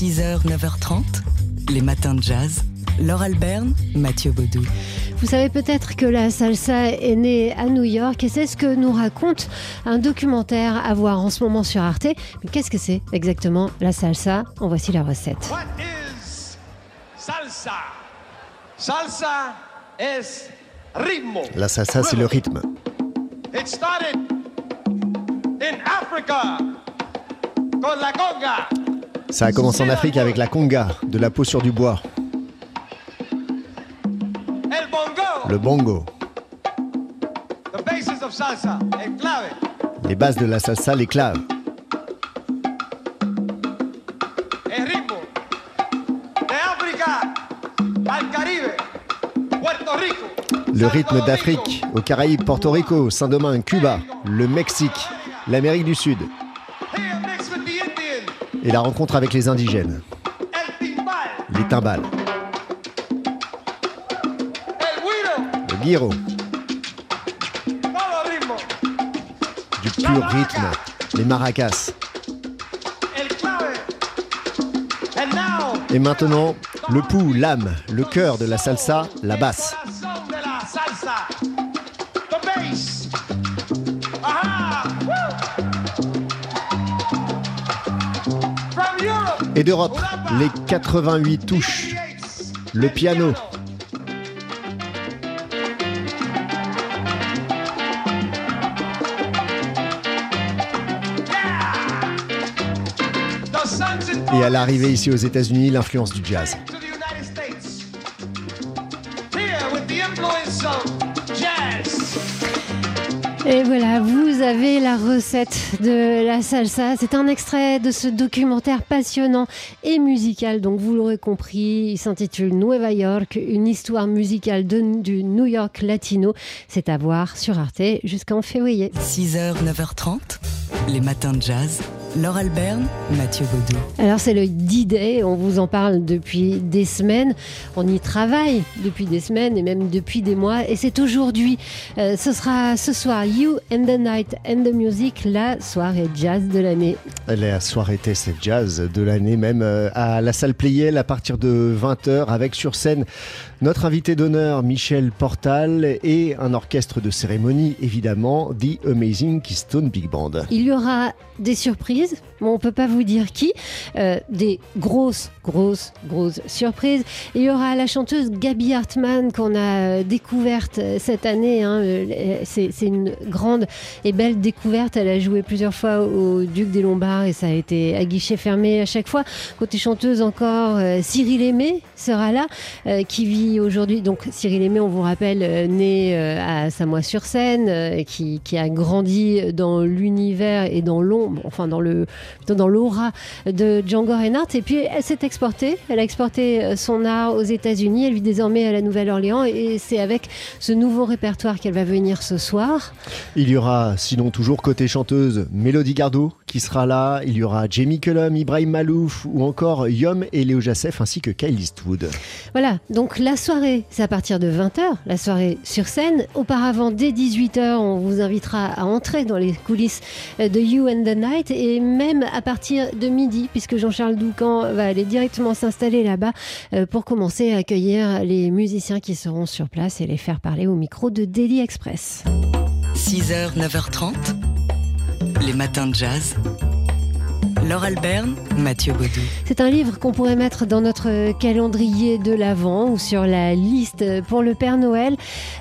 6h, 9h30, les matins de jazz. Laure Alberne, Mathieu Baudou. Vous savez peut-être que la salsa est née à New York et c'est ce que nous raconte un documentaire à voir en ce moment sur Arte. Mais qu'est-ce que c'est exactement la salsa? En voici la recette. What is salsa? Salsa es ritmo. La salsa, c'est le rythme. It started in Africa con la conga. Ça a commencé en Afrique avec la conga, de la peau sur du bois, le bongo. Les bases de la salsa, les claves. Le rythme d'Afrique, aux Caraïbes, Porto Rico, Saint-Domingue, Cuba, le Mexique, l'Amérique du Sud et la rencontre avec les indigènes, les timbales, le guiro, du pur rythme, les maracas. Et maintenant, le pouls, l'âme, le cœur de la salsa, la basse. Et d'Europe, les 88 touches, le piano. Et à l'arrivée ici aux États-Unis, l'influence du jazz. Et voilà, vous avez la recette de la salsa. C'est un extrait de ce documentaire passionnant et musical. Donc vous l'aurez compris, il s'intitule Nueva York, une histoire musicale du New York latino. C'est à voir sur Arte jusqu'en février. 6h, 9h30, les matins de jazz. Laure Alberne, Mathieu Baudou. Alors c'est le D-Day, on vous en parle depuis des semaines, on y travaille depuis des semaines et même depuis des mois et c'est aujourd'hui, Euh, ce sera ce soir You and the Night and the Music, la soirée jazz de l'année. La soirée test jazz de l'année même euh, à la salle Playel à partir de 20h avec sur scène notre invité d'honneur Michel Portal et un orchestre de cérémonie évidemment The Amazing Keystone Big Band. Il y aura des surprises, on peut pas vous dire qui, euh, des grosses, grosses, grosses surprises. Il y aura la chanteuse Gabi Hartmann qu'on a découverte euh, cette année. hein. Euh, C'est une grande et belle découverte. Elle a joué plusieurs fois au Duc des Lombards et ça a été à guichet fermé à chaque fois. Côté chanteuse encore, euh, Cyril Aimé sera là, euh, qui vit aujourd'hui. Donc Cyril Aimé, on vous rappelle, euh, né euh, à Samois-sur-Seine, euh, qui, qui a grandi dans l'univers et dans l'ombre, enfin dans le dans l'aura de Django Reinhardt. Et puis elle s'est exportée. Elle a exporté euh, son art aux États-Unis. Elle vit désormais à la Nouvelle-Orléans et c'est avec ce nouveau répertoire qu'elle va venir ce soir. Il y aura sinon toujours côté chanteuse Mélodie Gardot qui sera là, il y aura Jamie Cullum, Ibrahim Malouf ou encore Yom et Léo Jassef ainsi que Kyle Eastwood. Voilà, donc la soirée, c'est à partir de 20h, la soirée sur scène. Auparavant, dès 18h, on vous invitera à entrer dans les coulisses de You and the Night et même à partir de midi, puisque Jean-Charles Doucan va aller directement s'installer là-bas euh, pour commencer à accueillir les musiciens qui seront sur place et les faire parler au micro de Daily Express. 6h, 9h30, les matins de jazz. Laure Alberne, Mathieu Baudou. C'est un livre qu'on pourrait mettre dans notre calendrier de l'Avent ou sur la liste pour le Père Noël.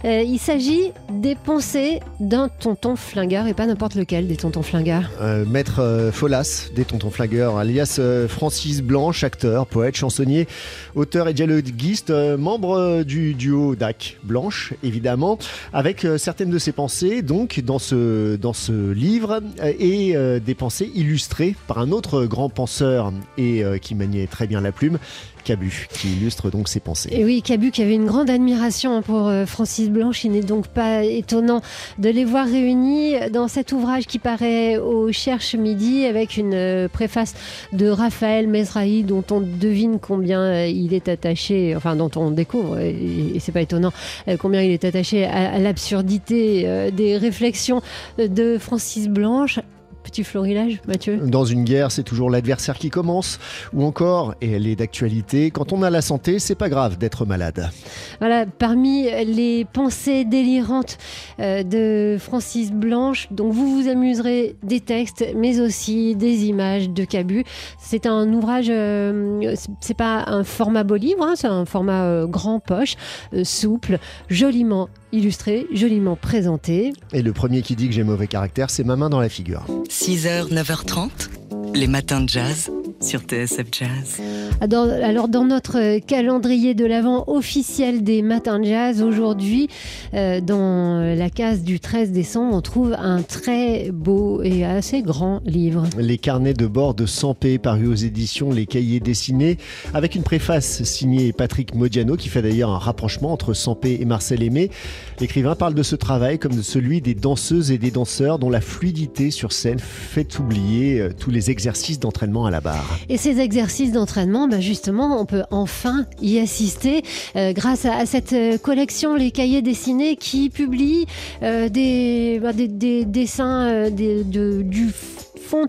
Euh, il s'agit des pensées d'un tonton flingueur et pas n'importe lequel des tontons flingueurs. Euh, Maître euh, Folas des Tontons Flingueurs, alias euh, Francis Blanche, acteur, poète, chansonnier, auteur et dialoguiste, euh, membre du duo DAC Blanche, évidemment, avec euh, certaines de ses pensées, donc, dans ce, dans ce livre, euh, et euh, des pensées illustrées par un autre grand penseur et euh, qui maniait très bien la plume, Cabu, qui illustre donc ses pensées. Et oui, Cabu qui avait une grande admiration pour euh, Francis Blanche, il n'est donc pas étonnant de les voir réunis dans cet ouvrage qui paraît au Cherche Midi avec une euh, préface de Raphaël Mesrahi dont on devine combien il est attaché, enfin dont on découvre, et, c'est pas étonnant, combien il est attaché à, l'absurdité des réflexions de Francis Blanche petit florilège, Mathieu Dans une guerre, c'est toujours l'adversaire qui commence, ou encore, et elle est d'actualité, quand on a la santé, c'est pas grave d'être malade. Voilà, parmi les pensées délirantes euh, de Francis Blanche, dont vous vous amuserez des textes, mais aussi des images de Cabu. C'est un ouvrage, euh, c'est pas un format beau livre, hein, c'est un format euh, grand poche, souple, joliment illustré, joliment présenté. Et le premier qui dit que j'ai mauvais caractère, c'est ma main dans la figure. 6h, 9h30, les matins de jazz sur TSF Jazz. Alors, alors, dans notre calendrier de l'avant officiel des matins de jazz, aujourd'hui, euh, dans la case du 13 décembre, on trouve un très beau et assez grand livre. Les carnets de bord de Sampé, parus aux éditions Les Cahiers dessinés, avec une préface signée Patrick Modiano, qui fait d'ailleurs un rapprochement entre Sampé et Marcel Aimé. L'écrivain parle de ce travail comme de celui des danseuses et des danseurs dont la fluidité sur scène fait oublier euh, tous les exercices d'entraînement à la barre. Et ces exercices d'entraînement, bah justement, on peut enfin y assister euh, grâce à, cette euh, collection Les Cahiers dessinés qui publie euh, des, bah, des, des, dessins des, de, du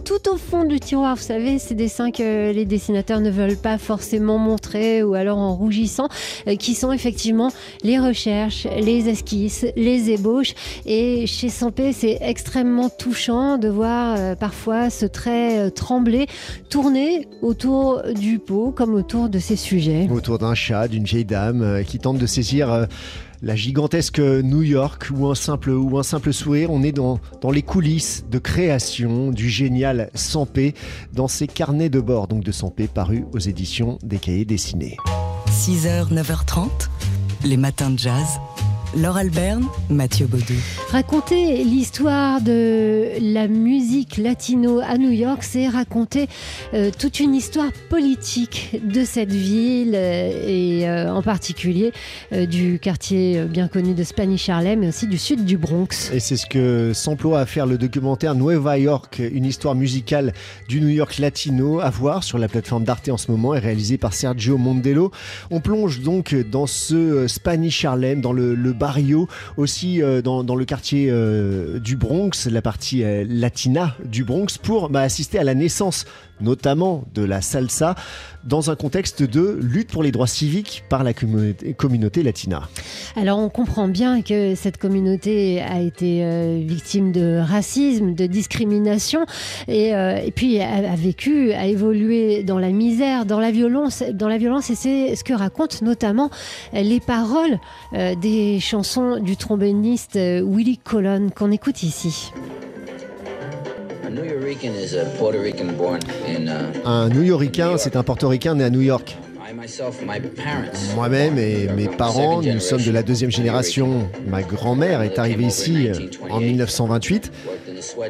tout au fond du tiroir. Vous savez, ces dessins que les dessinateurs ne veulent pas forcément montrer ou alors en rougissant, euh, qui sont effectivement les recherches, les esquisses, les ébauches. Et chez Sampé, c'est extrêmement touchant de voir euh, parfois ce trait euh, trembler, tourner autour du pot comme autour de ses sujets. Autour d'un chat, d'une vieille dame qui tente de saisir la gigantesque New York ou un simple, ou sourire. On est dans, les coulisses de création du génial Sampé dans ses carnets de bord donc de Sampé parus aux éditions des cahiers dessinés. 6h, 9h30, les matins de jazz. Laure Alberne, Mathieu Baudou. Raconter l'histoire de la musique latino à New York, c'est raconter euh, toute une histoire politique de cette ville euh, et euh, en particulier euh, du quartier bien connu de Spanish Harlem mais aussi du sud du Bronx. Et c'est ce que s'emploie à faire le documentaire Nueva York, une histoire musicale du New York latino, à voir sur la plateforme d'Arte en ce moment, et réalisé par Sergio Mondello. On plonge donc dans ce Spanish Harlem, dans le, le barrio, aussi euh, dans, le quartier euh, du Bronx, la partie euh, latina du Bronx, pour bah, assister à la naissance notamment de la salsa, dans un contexte de lutte pour les droits civiques par la communauté, latina. Alors on comprend bien que cette communauté a été euh, victime de racisme, de discrimination, et, euh, et puis a, a, vécu, a évolué dans la misère, dans la violence, dans la violence, et c'est ce que racontent notamment les paroles euh, des chansons du tromboniste Willie Colon qu'on écoute ici. Un New-Yorkain, c'est un Portoricain né à New York. Moi-même et mes parents, nous sommes de la deuxième génération. Ma grand-mère est arrivée ici en 1928.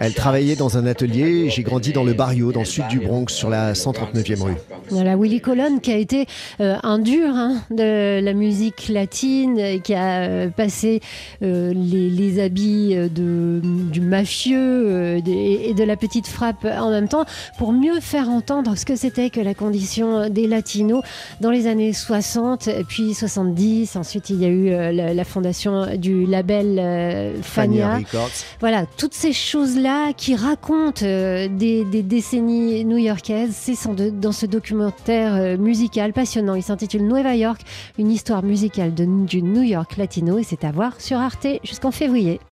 Elle travaillait dans un atelier. J'ai grandi dans le barrio, dans le sud du Bronx, sur la 139e rue. Voilà, Willie Colon qui a été euh, un dur hein, de la musique latine, qui a euh, passé euh, les, les, habits de, du mafieux euh, et de la petite frappe en même temps pour mieux faire entendre ce que c'était que la condition des latinos dans les années 60 puis 70. Ensuite, il y a eu euh, la, la, fondation du label euh, Fania. Fania voilà, toutes ces choses-là qui racontent des, des, décennies new-yorkaises, c'est dans ce documentaire documentaire musical passionnant. Il s'intitule Nueva York, une histoire musicale du New York latino et c'est à voir sur Arte jusqu'en février.